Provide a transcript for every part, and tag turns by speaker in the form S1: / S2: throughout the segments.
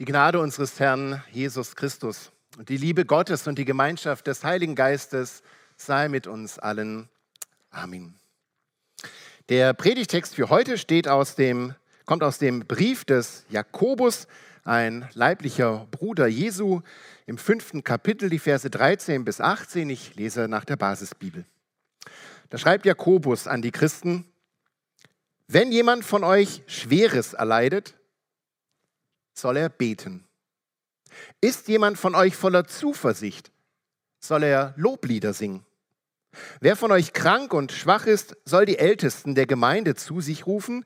S1: Die Gnade unseres Herrn Jesus Christus und die Liebe Gottes und die Gemeinschaft des Heiligen Geistes sei mit uns allen. Amen. Der Predigtext für heute steht aus dem, kommt aus dem Brief des Jakobus, ein leiblicher Bruder Jesu, im fünften Kapitel, die Verse 13 bis 18. Ich lese nach der Basisbibel. Da schreibt Jakobus an die Christen, wenn jemand von euch Schweres erleidet, soll er beten. Ist jemand von euch voller Zuversicht, soll er Loblieder singen. Wer von euch krank und schwach ist, soll die Ältesten der Gemeinde zu sich rufen.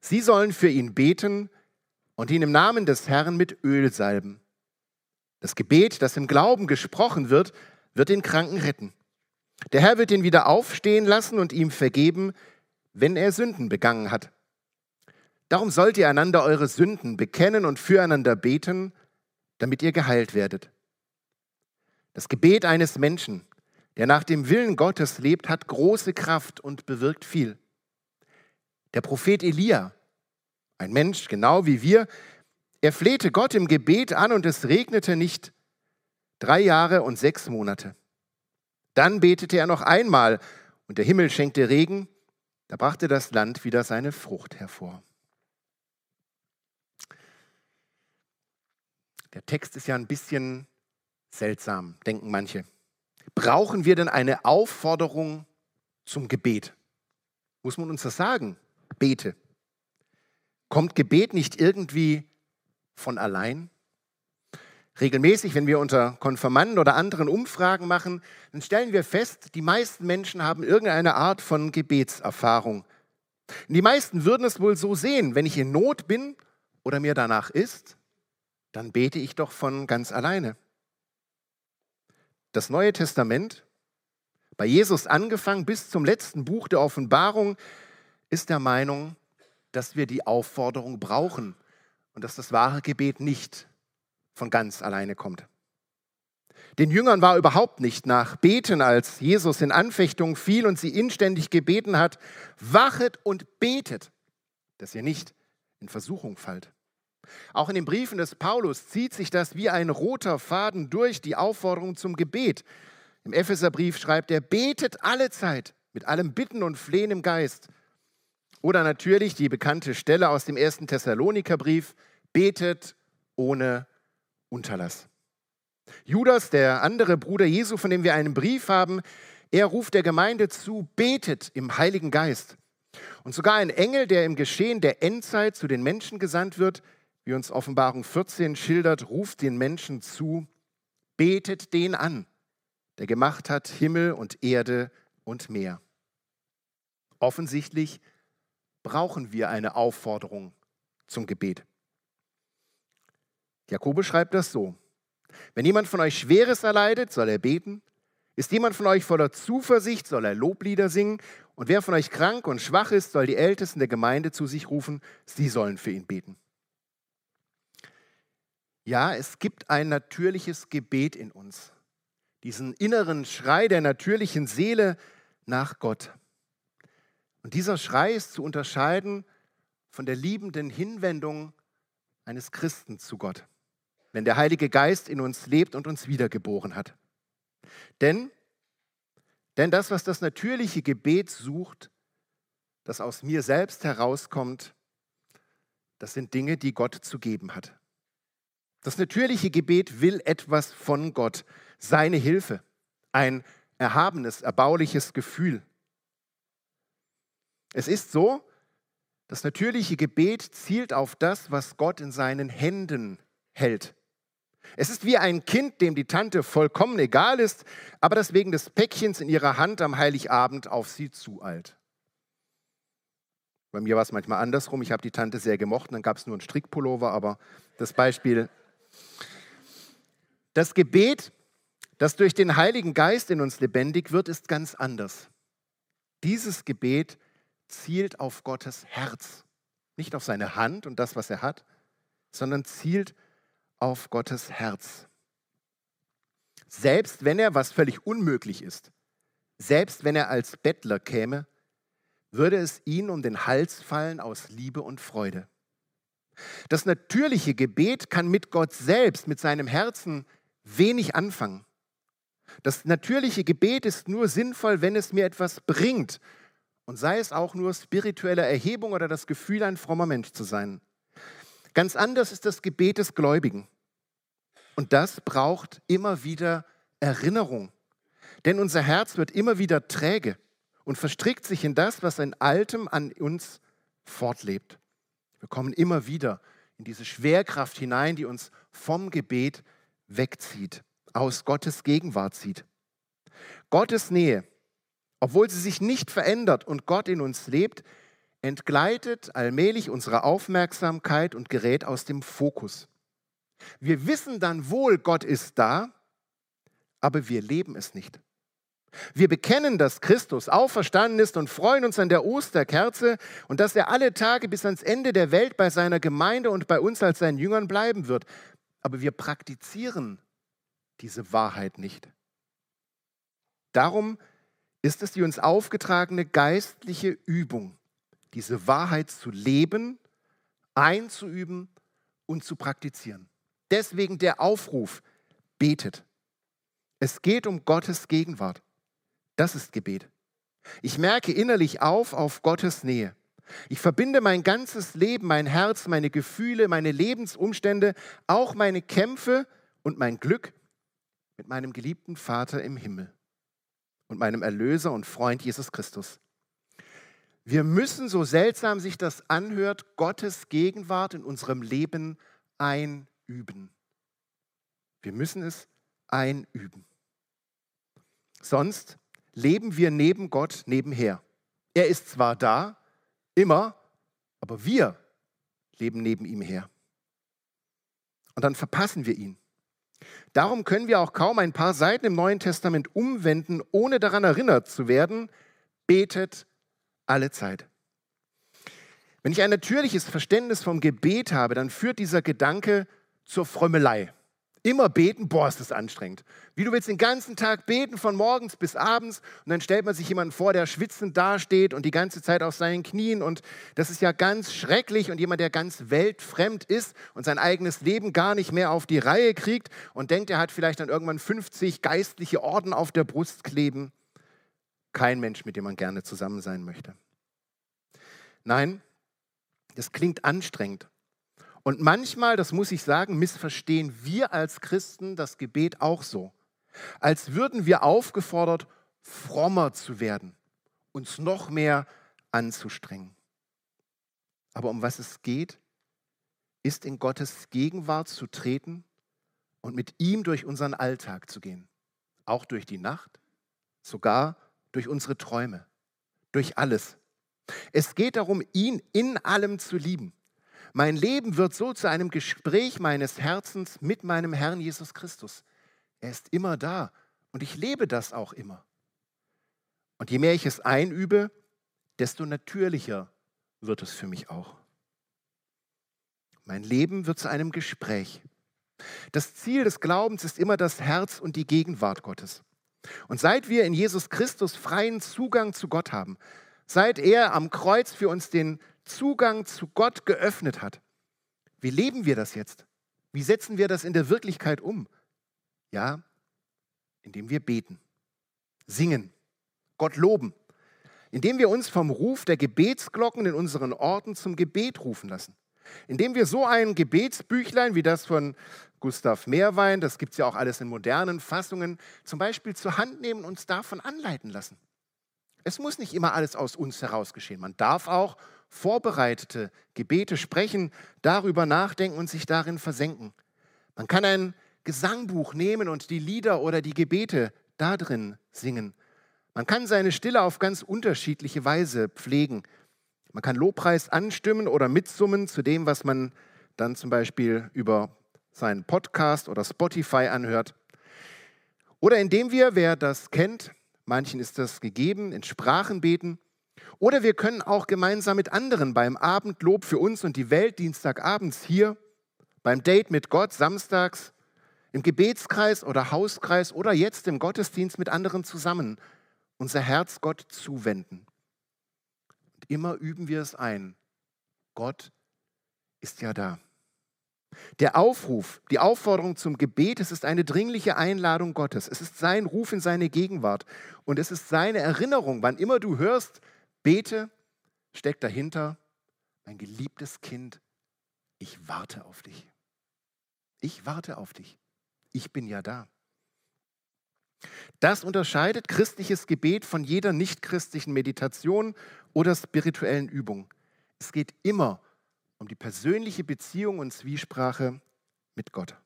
S1: Sie sollen für ihn beten und ihn im Namen des Herrn mit Öl salben. Das Gebet, das im Glauben gesprochen wird, wird den Kranken retten. Der Herr wird ihn wieder aufstehen lassen und ihm vergeben, wenn er Sünden begangen hat. Darum sollt ihr einander eure Sünden bekennen und füreinander beten, damit ihr geheilt werdet. Das Gebet eines Menschen, der nach dem Willen Gottes lebt, hat große Kraft und bewirkt viel. Der Prophet Elia, ein Mensch genau wie wir, er flehte Gott im Gebet an und es regnete nicht drei Jahre und sechs Monate. Dann betete er noch einmal und der Himmel schenkte Regen, da brachte das Land wieder seine Frucht hervor. Der Text ist ja ein bisschen seltsam, denken manche. Brauchen wir denn eine Aufforderung zum Gebet? Muss man uns das sagen? Bete. Kommt Gebet nicht irgendwie von allein? Regelmäßig, wenn wir unter Konfirmanden oder anderen Umfragen machen, dann stellen wir fest, die meisten Menschen haben irgendeine Art von Gebetserfahrung. Und die meisten würden es wohl so sehen, wenn ich in Not bin oder mir danach ist, dann bete ich doch von ganz alleine. Das Neue Testament, bei Jesus angefangen bis zum letzten Buch der Offenbarung, ist der Meinung, dass wir die Aufforderung brauchen und dass das wahre Gebet nicht von ganz alleine kommt. Den Jüngern war überhaupt nicht nach Beten, als Jesus in Anfechtung fiel und sie inständig gebeten hat, wachet und betet, dass ihr nicht in Versuchung fallt. Auch in den Briefen des Paulus zieht sich das wie ein roter Faden durch die Aufforderung zum Gebet. Im Epheserbrief schreibt er, betet alle Zeit mit allem Bitten und Flehen im Geist. Oder natürlich die bekannte Stelle aus dem ersten Thessalonikerbrief, betet ohne Unterlass. Judas, der andere Bruder Jesu, von dem wir einen Brief haben, er ruft der Gemeinde zu, betet im Heiligen Geist. Und sogar ein Engel, der im Geschehen der Endzeit zu den Menschen gesandt wird, wie uns Offenbarung 14 schildert, ruft den Menschen zu, betet den an, der gemacht hat Himmel und Erde und Meer. Offensichtlich brauchen wir eine Aufforderung zum Gebet. Jakobus schreibt das so. Wenn jemand von euch Schweres erleidet, soll er beten. Ist jemand von euch voller Zuversicht, soll er Loblieder singen. Und wer von euch krank und schwach ist, soll die Ältesten der Gemeinde zu sich rufen. Sie sollen für ihn beten. Ja, es gibt ein natürliches Gebet in uns, diesen inneren Schrei der natürlichen Seele nach Gott. Und dieser Schrei ist zu unterscheiden von der liebenden Hinwendung eines Christen zu Gott, wenn der Heilige Geist in uns lebt und uns wiedergeboren hat. Denn, denn das, was das natürliche Gebet sucht, das aus mir selbst herauskommt, das sind Dinge, die Gott zu geben hat. Das natürliche Gebet will etwas von Gott, seine Hilfe, ein erhabenes, erbauliches Gefühl. Es ist so, das natürliche Gebet zielt auf das, was Gott in seinen Händen hält. Es ist wie ein Kind, dem die Tante vollkommen egal ist, aber das wegen des Päckchens in ihrer Hand am Heiligabend auf sie zueilt. Bei mir war es manchmal andersrum. Ich habe die Tante sehr gemocht, dann gab es nur einen Strickpullover, aber das Beispiel das Gebet, das durch den Heiligen Geist in uns lebendig wird, ist ganz anders. Dieses Gebet zielt auf Gottes Herz, nicht auf seine Hand und das, was er hat, sondern zielt auf Gottes Herz. Selbst wenn er, was völlig unmöglich ist, selbst wenn er als Bettler käme, würde es ihn um den Hals fallen aus Liebe und Freude. Das natürliche Gebet kann mit Gott selbst, mit seinem Herzen wenig anfangen. Das natürliche Gebet ist nur sinnvoll, wenn es mir etwas bringt und sei es auch nur spirituelle Erhebung oder das Gefühl, ein frommer Mensch zu sein. Ganz anders ist das Gebet des Gläubigen. Und das braucht immer wieder Erinnerung. Denn unser Herz wird immer wieder träge und verstrickt sich in das, was in Altem an uns fortlebt. Wir kommen immer wieder in diese Schwerkraft hinein, die uns vom Gebet wegzieht, aus Gottes Gegenwart zieht. Gottes Nähe, obwohl sie sich nicht verändert und Gott in uns lebt, entgleitet allmählich unsere Aufmerksamkeit und gerät aus dem Fokus. Wir wissen dann wohl, Gott ist da, aber wir leben es nicht. Wir bekennen, dass Christus auferstanden ist und freuen uns an der Osterkerze und dass er alle Tage bis ans Ende der Welt bei seiner Gemeinde und bei uns als seinen Jüngern bleiben wird. Aber wir praktizieren diese Wahrheit nicht. Darum ist es die uns aufgetragene geistliche Übung, diese Wahrheit zu leben, einzuüben und zu praktizieren. Deswegen der Aufruf, betet. Es geht um Gottes Gegenwart. Das ist Gebet. Ich merke innerlich auf auf Gottes Nähe. Ich verbinde mein ganzes Leben, mein Herz, meine Gefühle, meine Lebensumstände, auch meine Kämpfe und mein Glück mit meinem geliebten Vater im Himmel und meinem Erlöser und Freund Jesus Christus. Wir müssen, so seltsam sich das anhört, Gottes Gegenwart in unserem Leben einüben. Wir müssen es einüben. Sonst leben wir neben Gott nebenher. Er ist zwar da, immer, aber wir leben neben ihm her. Und dann verpassen wir ihn. Darum können wir auch kaum ein paar Seiten im Neuen Testament umwenden, ohne daran erinnert zu werden, betet alle Zeit. Wenn ich ein natürliches Verständnis vom Gebet habe, dann führt dieser Gedanke zur Frömmelei. Immer beten, boah, ist das anstrengend. Wie du willst den ganzen Tag beten, von morgens bis abends, und dann stellt man sich jemanden vor, der schwitzend dasteht und die ganze Zeit auf seinen Knien. Und das ist ja ganz schrecklich. Und jemand, der ganz weltfremd ist und sein eigenes Leben gar nicht mehr auf die Reihe kriegt und denkt, er hat vielleicht dann irgendwann 50 geistliche Orden auf der Brust kleben. Kein Mensch, mit dem man gerne zusammen sein möchte. Nein, das klingt anstrengend. Und manchmal, das muss ich sagen, missverstehen wir als Christen das Gebet auch so. Als würden wir aufgefordert, frommer zu werden, uns noch mehr anzustrengen. Aber um was es geht, ist in Gottes Gegenwart zu treten und mit ihm durch unseren Alltag zu gehen. Auch durch die Nacht, sogar durch unsere Träume, durch alles. Es geht darum, ihn in allem zu lieben mein Leben wird so zu einem Gespräch meines Herzens mit meinem Herrn Jesus Christus. Er ist immer da und ich lebe das auch immer. Und je mehr ich es einübe, desto natürlicher wird es für mich auch. Mein Leben wird zu einem Gespräch. Das Ziel des Glaubens ist immer das Herz und die Gegenwart Gottes. Und seit wir in Jesus Christus freien Zugang zu Gott haben, seit er am Kreuz für uns den Zugang zu Gott geöffnet hat. Wie leben wir das jetzt? Wie setzen wir das in der Wirklichkeit um? Ja, indem wir beten, singen, Gott loben, indem wir uns vom Ruf der Gebetsglocken in unseren Orten zum Gebet rufen lassen, indem wir so ein Gebetsbüchlein wie das von Gustav Mehrwein, das gibt es ja auch alles in modernen Fassungen, zum Beispiel zur Hand nehmen und uns davon anleiten lassen. Es muss nicht immer alles aus uns heraus geschehen. Man darf auch vorbereitete Gebete sprechen, darüber nachdenken und sich darin versenken. Man kann ein Gesangbuch nehmen und die Lieder oder die Gebete darin singen. Man kann seine Stille auf ganz unterschiedliche Weise pflegen. Man kann Lobpreis anstimmen oder mitsummen zu dem, was man dann zum Beispiel über seinen Podcast oder Spotify anhört. Oder indem wir, wer das kennt, manchen ist das gegeben, in Sprachen beten oder wir können auch gemeinsam mit anderen beim Abendlob für uns und die Welt Dienstagabends hier, beim Date mit Gott samstags, im Gebetskreis oder Hauskreis oder jetzt im Gottesdienst mit anderen zusammen unser Herz Gott zuwenden. Und immer üben wir es ein, Gott ist ja da. Der Aufruf, die Aufforderung zum Gebet, es ist eine dringliche Einladung Gottes. Es ist sein Ruf in seine Gegenwart. Und es ist seine Erinnerung, wann immer du hörst, bete, steckt dahinter, mein geliebtes Kind, ich warte auf dich. Ich warte auf dich. Ich bin ja da. Das unterscheidet christliches Gebet von jeder nichtchristlichen Meditation oder spirituellen Übung. Es geht immer um die persönliche Beziehung und Zwiesprache mit Gott.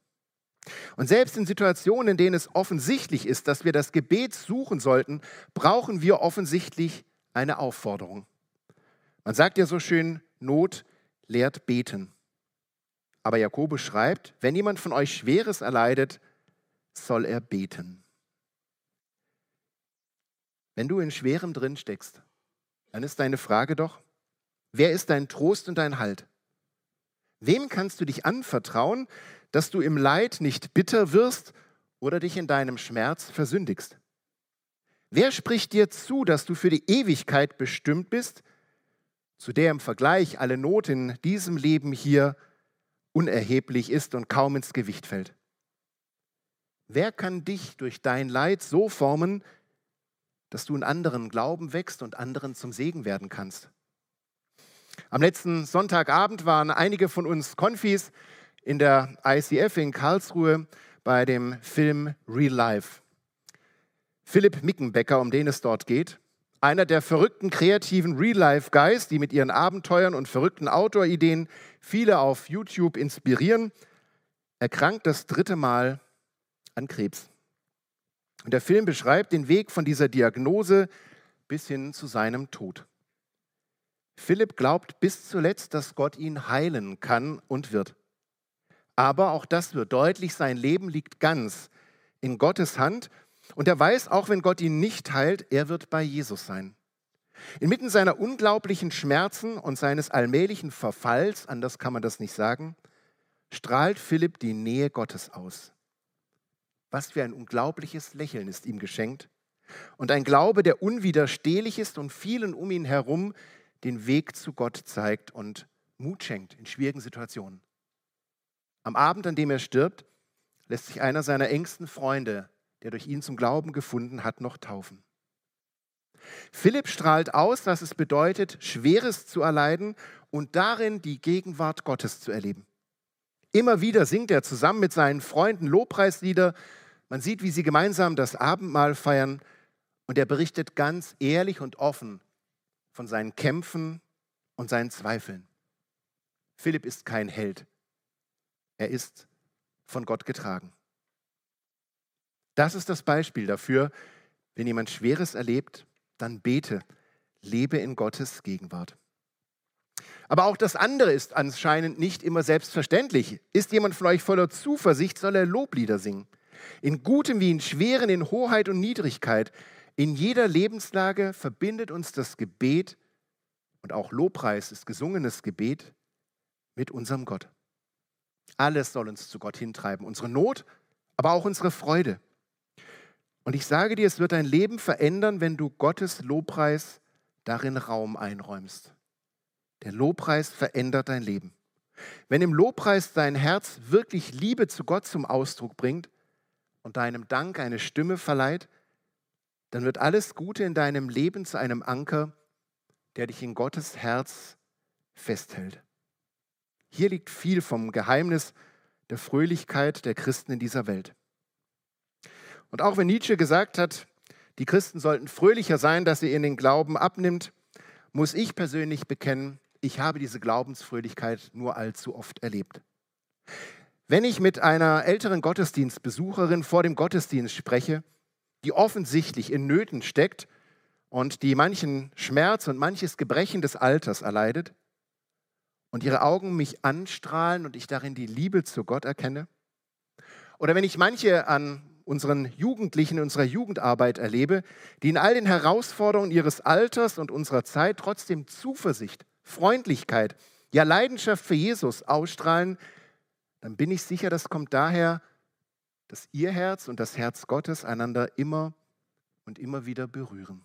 S1: Und selbst in Situationen, in denen es offensichtlich ist, dass wir das Gebet suchen sollten, brauchen wir offensichtlich eine Aufforderung. Man sagt ja so schön, Not lehrt beten. Aber Jakobus schreibt, wenn jemand von euch Schweres erleidet, soll er beten. Wenn du in Schwerem drin steckst, dann ist deine Frage doch, wer ist dein Trost und dein Halt? Wem kannst du dich anvertrauen, dass du im Leid nicht bitter wirst oder dich in deinem Schmerz versündigst? Wer spricht dir zu, dass du für die Ewigkeit bestimmt bist, zu der im Vergleich alle Not in diesem Leben hier unerheblich ist und kaum ins Gewicht fällt? Wer kann dich durch dein Leid so formen, dass du in anderen Glauben wächst und anderen zum Segen werden kannst? Am letzten Sonntagabend waren einige von uns Konfis in der ICF in Karlsruhe bei dem Film Real Life. Philipp Mickenbecker, um den es dort geht, einer der verrückten, kreativen Real-Life-Guys, die mit ihren Abenteuern und verrückten Outdoor-Ideen viele auf YouTube inspirieren, erkrankt das dritte Mal an Krebs. Und der Film beschreibt den Weg von dieser Diagnose bis hin zu seinem Tod. Philipp glaubt bis zuletzt, dass Gott ihn heilen kann und wird. Aber auch das wird deutlich, sein Leben liegt ganz in Gottes Hand und er weiß, auch wenn Gott ihn nicht heilt, er wird bei Jesus sein. Inmitten seiner unglaublichen Schmerzen und seines allmählichen Verfalls, anders kann man das nicht sagen, strahlt Philipp die Nähe Gottes aus. Was für ein unglaubliches Lächeln ist ihm geschenkt und ein Glaube, der unwiderstehlich ist und vielen um ihn herum den Weg zu Gott zeigt und Mut schenkt in schwierigen Situationen. Am Abend, an dem er stirbt, lässt sich einer seiner engsten Freunde, der durch ihn zum Glauben gefunden hat, noch taufen. Philipp strahlt aus, was es bedeutet, Schweres zu erleiden und darin die Gegenwart Gottes zu erleben. Immer wieder singt er zusammen mit seinen Freunden Lobpreislieder. Man sieht, wie sie gemeinsam das Abendmahl feiern und er berichtet ganz ehrlich und offen von seinen Kämpfen und seinen Zweifeln. Philipp ist kein Held. Er ist von Gott getragen. Das ist das Beispiel dafür, wenn jemand Schweres erlebt, dann bete, lebe in Gottes Gegenwart. Aber auch das andere ist anscheinend nicht immer selbstverständlich. Ist jemand von euch voller Zuversicht, soll er Loblieder singen. In Gutem wie in Schweren, in Hoheit und Niedrigkeit, in jeder Lebenslage verbindet uns das Gebet und auch Lobpreis ist gesungenes Gebet mit unserem Gott. Alles soll uns zu Gott hintreiben, unsere Not, aber auch unsere Freude. Und ich sage dir, es wird dein Leben verändern, wenn du Gottes Lobpreis darin Raum einräumst. Der Lobpreis verändert dein Leben. Wenn im Lobpreis dein Herz wirklich Liebe zu Gott zum Ausdruck bringt und deinem Dank eine Stimme verleiht, dann wird alles Gute in deinem Leben zu einem Anker, der dich in Gottes Herz festhält. Hier liegt viel vom Geheimnis der Fröhlichkeit der Christen in dieser Welt. Und auch wenn Nietzsche gesagt hat, die Christen sollten fröhlicher sein, dass sie in den Glauben abnimmt, muss ich persönlich bekennen, ich habe diese Glaubensfröhlichkeit nur allzu oft erlebt. Wenn ich mit einer älteren Gottesdienstbesucherin vor dem Gottesdienst spreche, die offensichtlich in Nöten steckt und die manchen Schmerz und manches Gebrechen des Alters erleidet und ihre Augen mich anstrahlen und ich darin die Liebe zu Gott erkenne. Oder wenn ich manche an unseren Jugendlichen, unserer Jugendarbeit erlebe, die in all den Herausforderungen ihres Alters und unserer Zeit trotzdem Zuversicht, Freundlichkeit, ja Leidenschaft für Jesus ausstrahlen, dann bin ich sicher, das kommt daher, dass ihr Herz und das Herz Gottes einander immer und immer wieder berühren.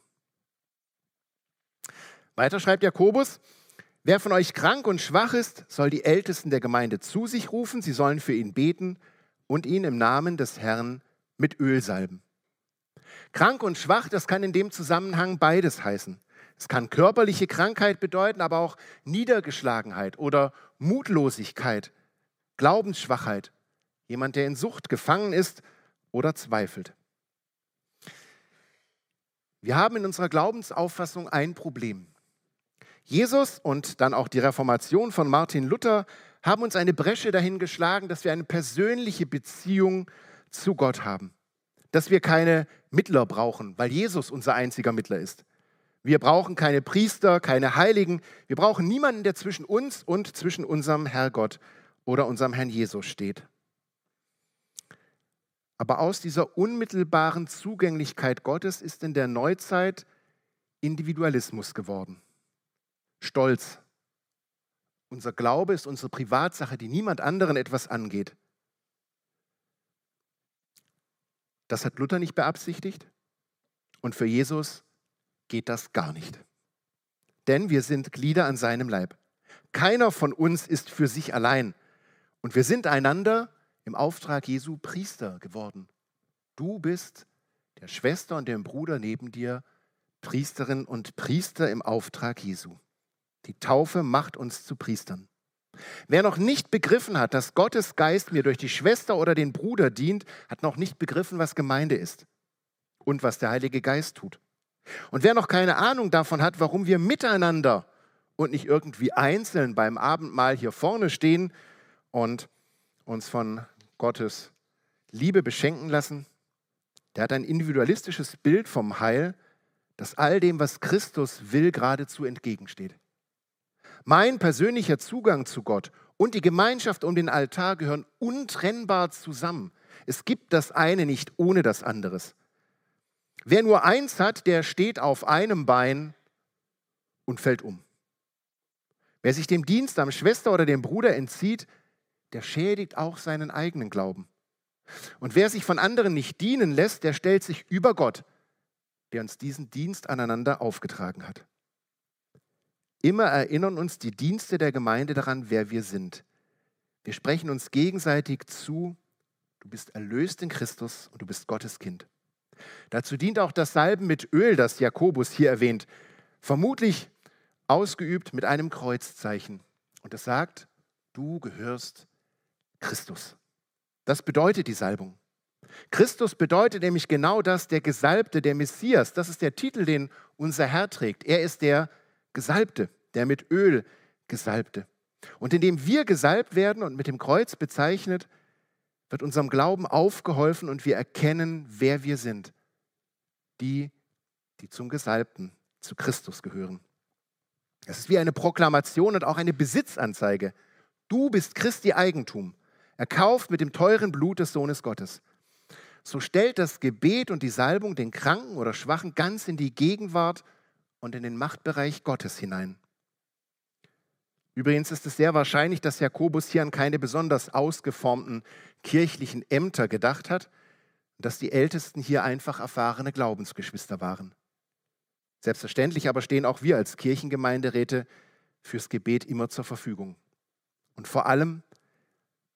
S1: Weiter schreibt Jakobus, Wer von euch krank und schwach ist, soll die Ältesten der Gemeinde zu sich rufen, sie sollen für ihn beten und ihn im Namen des Herrn mit Öl salben. Krank und schwach, das kann in dem Zusammenhang beides heißen. Es kann körperliche Krankheit bedeuten, aber auch Niedergeschlagenheit oder Mutlosigkeit, Glaubensschwachheit, jemand, der in Sucht gefangen ist oder zweifelt. Wir haben in unserer Glaubensauffassung ein Problem. Jesus und dann auch die Reformation von Martin Luther haben uns eine Bresche dahin geschlagen, dass wir eine persönliche Beziehung zu Gott haben. Dass wir keine Mittler brauchen, weil Jesus unser einziger Mittler ist. Wir brauchen keine Priester, keine Heiligen. Wir brauchen niemanden, der zwischen uns und zwischen unserem Herrgott oder unserem Herrn Jesus steht. Aber aus dieser unmittelbaren Zugänglichkeit Gottes ist in der Neuzeit Individualismus geworden. Stolz. Unser Glaube ist unsere Privatsache, die niemand anderen etwas angeht. Das hat Luther nicht beabsichtigt und für Jesus geht das gar nicht. Denn wir sind Glieder an seinem Leib. Keiner von uns ist für sich allein und wir sind einander im Auftrag Jesu Priester geworden. Du bist der Schwester und dem Bruder neben dir Priesterin und Priester im Auftrag Jesu. Die Taufe macht uns zu Priestern. Wer noch nicht begriffen hat, dass Gottes Geist mir durch die Schwester oder den Bruder dient, hat noch nicht begriffen, was Gemeinde ist und was der Heilige Geist tut. Und wer noch keine Ahnung davon hat, warum wir miteinander und nicht irgendwie einzeln beim Abendmahl hier vorne stehen und uns von Gottes Liebe beschenken lassen, der hat ein individualistisches Bild vom Heil, das all dem, was Christus will, geradezu entgegensteht. Mein persönlicher Zugang zu Gott und die Gemeinschaft um den Altar gehören untrennbar zusammen. Es gibt das eine nicht ohne das anderes. Wer nur eins hat, der steht auf einem Bein und fällt um. Wer sich dem Dienst am Schwester oder dem Bruder entzieht, der schädigt auch seinen eigenen Glauben. Und wer sich von anderen nicht dienen lässt, der stellt sich über Gott, der uns diesen Dienst aneinander aufgetragen hat. Immer erinnern uns die Dienste der Gemeinde daran, wer wir sind. Wir sprechen uns gegenseitig zu, du bist erlöst in Christus und du bist Gottes Kind. Dazu dient auch das Salben mit Öl, das Jakobus hier erwähnt, vermutlich ausgeübt mit einem Kreuzzeichen. Und es sagt, du gehörst Christus. Das bedeutet die Salbung. Christus bedeutet nämlich genau das, der Gesalbte, der Messias. Das ist der Titel, den unser Herr trägt. Er ist der Gesalbte, der mit Öl Gesalbte. Und indem wir gesalbt werden und mit dem Kreuz bezeichnet, wird unserem Glauben aufgeholfen und wir erkennen, wer wir sind. Die, die zum Gesalbten, zu Christus gehören. Es ist wie eine Proklamation und auch eine Besitzanzeige. Du bist Christi Eigentum, erkauft mit dem teuren Blut des Sohnes Gottes. So stellt das Gebet und die Salbung den Kranken oder Schwachen ganz in die Gegenwart und in den Machtbereich Gottes hinein. Übrigens ist es sehr wahrscheinlich, dass Jakobus hier an keine besonders ausgeformten kirchlichen Ämter gedacht hat dass die Ältesten hier einfach erfahrene Glaubensgeschwister waren. Selbstverständlich aber stehen auch wir als Kirchengemeinderäte fürs Gebet immer zur Verfügung. Und vor allem,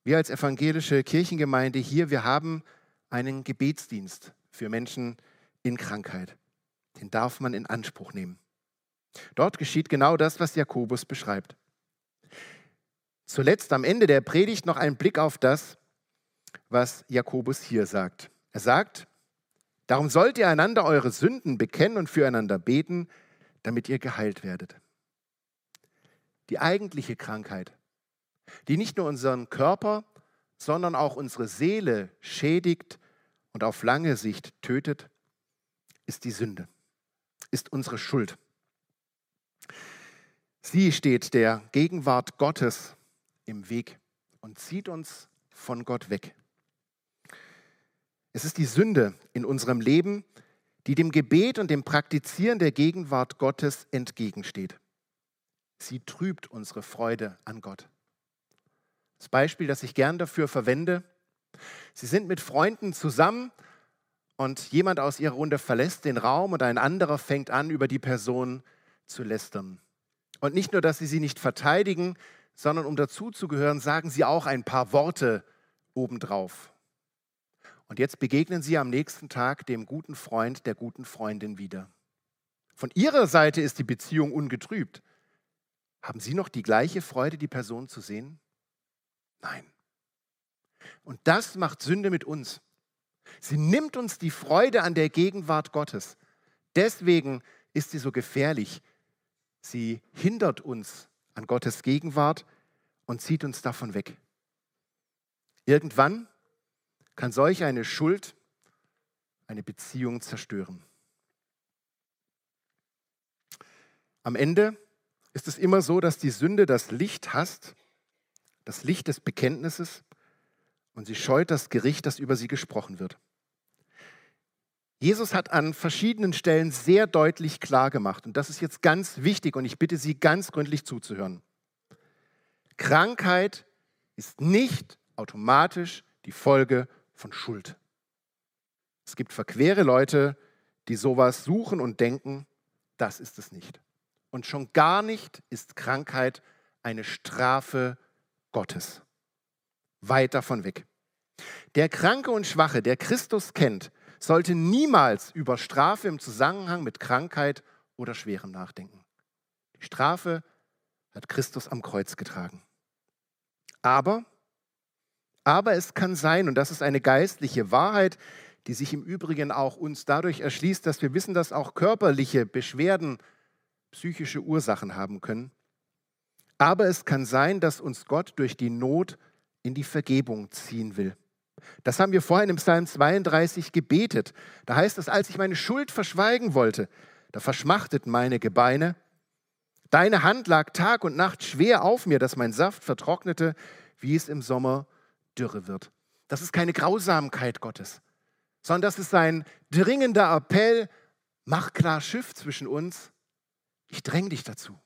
S1: wir als evangelische Kirchengemeinde hier, wir haben einen Gebetsdienst für Menschen in Krankheit. Den darf man in Anspruch nehmen. Dort geschieht genau das, was Jakobus beschreibt. Zuletzt am Ende der Predigt noch ein Blick auf das, was Jakobus hier sagt. Er sagt, darum sollt ihr einander eure Sünden bekennen und füreinander beten, damit ihr geheilt werdet. Die eigentliche Krankheit, die nicht nur unseren Körper, sondern auch unsere Seele schädigt und auf lange Sicht tötet, ist die Sünde, ist unsere Schuld. Sie steht der Gegenwart Gottes im Weg und zieht uns von Gott weg. Es ist die Sünde in unserem Leben, die dem Gebet und dem Praktizieren der Gegenwart Gottes entgegensteht. Sie trübt unsere Freude an Gott. Das Beispiel, das ich gern dafür verwende, Sie sind mit Freunden zusammen und jemand aus ihrer Runde verlässt den Raum und ein anderer fängt an, über die Person zu lästern. Und nicht nur, dass sie sie nicht verteidigen, sondern um dazuzugehören, sagen sie auch ein paar Worte obendrauf. Und jetzt begegnen sie am nächsten Tag dem guten Freund, der guten Freundin wieder. Von ihrer Seite ist die Beziehung ungetrübt. Haben Sie noch die gleiche Freude, die Person zu sehen? Nein. Und das macht Sünde mit uns. Sie nimmt uns die Freude an der Gegenwart Gottes. Deswegen ist sie so gefährlich. Sie hindert uns an Gottes Gegenwart und zieht uns davon weg. Irgendwann kann solch eine Schuld eine Beziehung zerstören. Am Ende ist es immer so, dass die Sünde das Licht hasst, das Licht des Bekenntnisses, und sie scheut das Gericht, das über sie gesprochen wird. Jesus hat an verschiedenen Stellen sehr deutlich klar gemacht, und das ist jetzt ganz wichtig, und ich bitte Sie ganz gründlich zuzuhören. Krankheit ist nicht automatisch die Folge von Schuld. Es gibt verquere Leute, die sowas suchen und denken, das ist es nicht. Und schon gar nicht ist Krankheit eine Strafe Gottes. Weit davon weg. Der Kranke und Schwache, der Christus kennt, sollte niemals über Strafe im Zusammenhang mit Krankheit oder Schwerem nachdenken. Die Strafe hat Christus am Kreuz getragen. Aber, aber es kann sein, und das ist eine geistliche Wahrheit, die sich im Übrigen auch uns dadurch erschließt, dass wir wissen, dass auch körperliche Beschwerden psychische Ursachen haben können. Aber es kann sein, dass uns Gott durch die Not in die Vergebung ziehen will. Das haben wir vorhin im Psalm 32 gebetet. Da heißt es, als ich meine Schuld verschweigen wollte, da verschmachteten meine Gebeine. Deine Hand lag Tag und Nacht schwer auf mir, dass mein Saft vertrocknete, wie es im Sommer dürre wird. Das ist keine Grausamkeit Gottes, sondern das ist ein dringender Appell, mach klar Schiff zwischen uns, ich dränge dich dazu.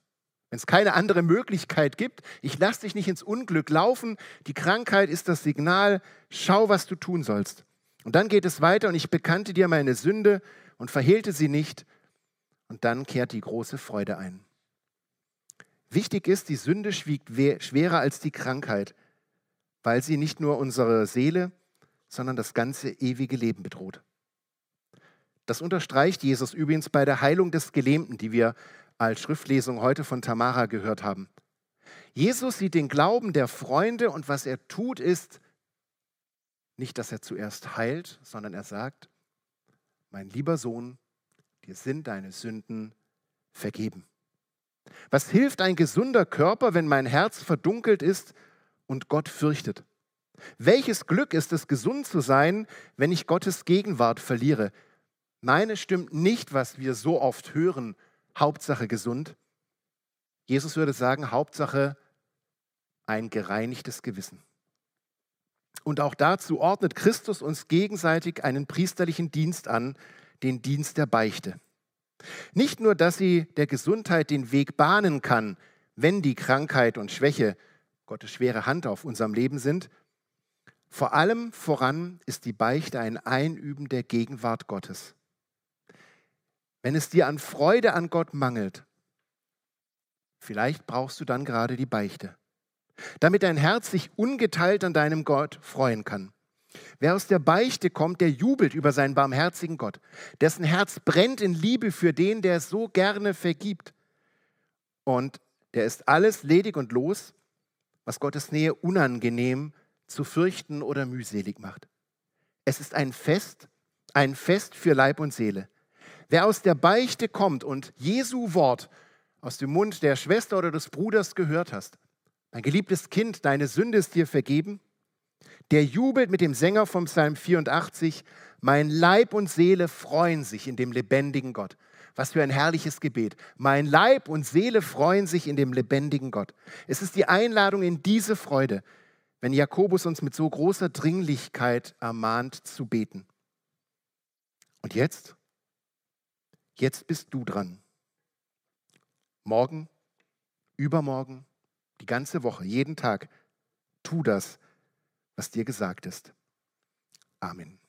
S1: Wenn es keine andere Möglichkeit gibt, ich lasse dich nicht ins Unglück laufen. Die Krankheit ist das Signal, schau, was du tun sollst. Und dann geht es weiter und ich bekannte dir meine Sünde und verhehlte sie nicht. Und dann kehrt die große Freude ein. Wichtig ist, die Sünde schwiegt schwerer als die Krankheit, weil sie nicht nur unsere Seele, sondern das ganze ewige Leben bedroht. Das unterstreicht Jesus übrigens bei der Heilung des Gelähmten, die wir als Schriftlesung heute von Tamara gehört haben. Jesus sieht den Glauben der Freunde und was er tut ist, nicht, dass er zuerst heilt, sondern er sagt, mein lieber Sohn, dir sind deine Sünden vergeben. Was hilft ein gesunder Körper, wenn mein Herz verdunkelt ist und Gott fürchtet? Welches Glück ist es, gesund zu sein, wenn ich Gottes Gegenwart verliere? Nein, es stimmt nicht, was wir so oft hören, Hauptsache gesund. Jesus würde sagen, Hauptsache ein gereinigtes Gewissen. Und auch dazu ordnet Christus uns gegenseitig einen priesterlichen Dienst an, den Dienst der Beichte. Nicht nur, dass sie der Gesundheit den Weg bahnen kann, wenn die Krankheit und Schwäche Gottes schwere Hand auf unserem Leben sind, vor allem voran ist die Beichte ein Einüben der Gegenwart Gottes. Wenn es dir an Freude an Gott mangelt, vielleicht brauchst du dann gerade die Beichte, damit dein Herz sich ungeteilt an deinem Gott freuen kann. Wer aus der Beichte kommt, der jubelt über seinen barmherzigen Gott, dessen Herz brennt in Liebe für den, der es so gerne vergibt. Und der ist alles ledig und los, was Gottes Nähe unangenehm zu fürchten oder mühselig macht. Es ist ein Fest, ein Fest für Leib und Seele. Wer aus der Beichte kommt und Jesu Wort aus dem Mund der Schwester oder des Bruders gehört hast, mein geliebtes Kind, deine Sünde ist dir vergeben, der jubelt mit dem Sänger vom Psalm 84, mein Leib und Seele freuen sich in dem lebendigen Gott. Was für ein herrliches Gebet. Mein Leib und Seele freuen sich in dem lebendigen Gott. Es ist die Einladung in diese Freude, wenn Jakobus uns mit so großer Dringlichkeit ermahnt zu beten. Und jetzt? Jetzt bist du dran. Morgen, übermorgen, die ganze Woche, jeden Tag, tu das, was dir gesagt ist. Amen.